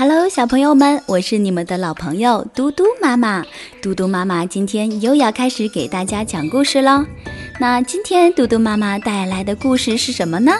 Hello，小朋友们，我是你们的老朋友嘟嘟妈妈。嘟嘟妈妈今天又要开始给大家讲故事喽。那今天嘟嘟妈妈带来的故事是什么呢？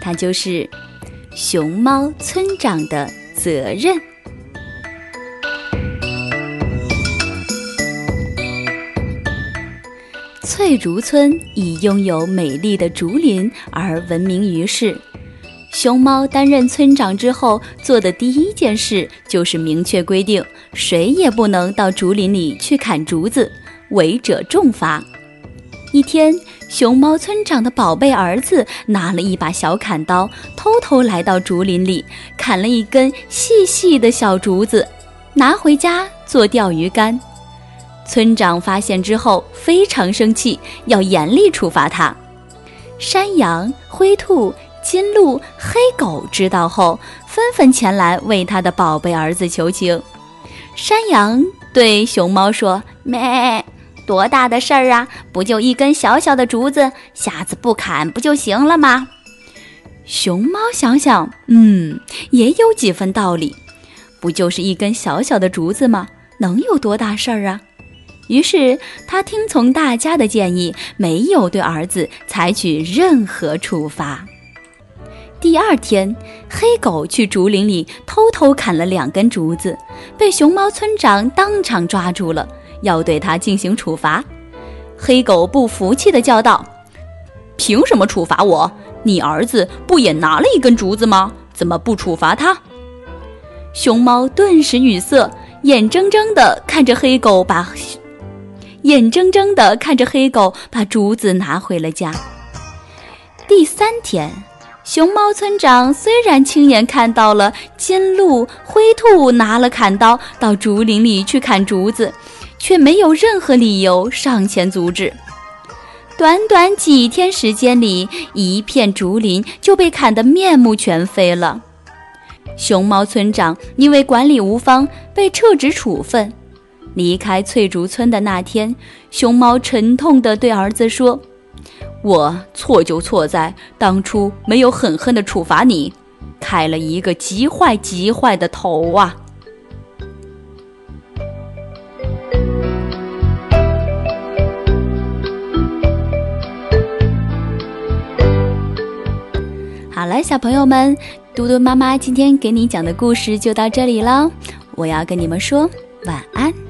它就是熊猫村长的责任。翠竹村以拥有美丽的竹林而闻名于世。熊猫担任村长之后，做的第一件事就是明确规定，谁也不能到竹林里去砍竹子，违者重罚。一天，熊猫村长的宝贝儿子拿了一把小砍刀，偷偷来到竹林里，砍了一根细细的小竹子，拿回家做钓鱼竿。村长发现之后非常生气，要严厉处罚他。山羊、灰兔。金鹿、黑狗知道后，纷纷前来为他的宝贝儿子求情。山羊对熊猫说：“咩，多大的事儿啊？不就一根小小的竹子，下次不砍不就行了吗？”熊猫想想，嗯，也有几分道理。不就是一根小小的竹子吗？能有多大事儿啊？于是他听从大家的建议，没有对儿子采取任何处罚。第二天，黑狗去竹林里偷偷砍了两根竹子，被熊猫村长当场抓住了，要对他进行处罚。黑狗不服气地叫道：“凭什么处罚我？你儿子不也拿了一根竹子吗？怎么不处罚他？”熊猫顿时语塞，眼睁睁地看着黑狗把眼睁睁地看着黑狗把竹子拿回了家。第三天。熊猫村长虽然亲眼看到了金鹿、灰兔拿了砍刀到竹林里去砍竹子，却没有任何理由上前阻止。短短几天时间里，一片竹林就被砍得面目全非了。熊猫村长因为管理无方，被撤职处分。离开翠竹村的那天，熊猫沉痛地对儿子说。我错就错在当初没有狠狠的处罚你，开了一个极坏极坏的头啊！好了，小朋友们，嘟嘟妈妈今天给你讲的故事就到这里了，我要跟你们说晚安。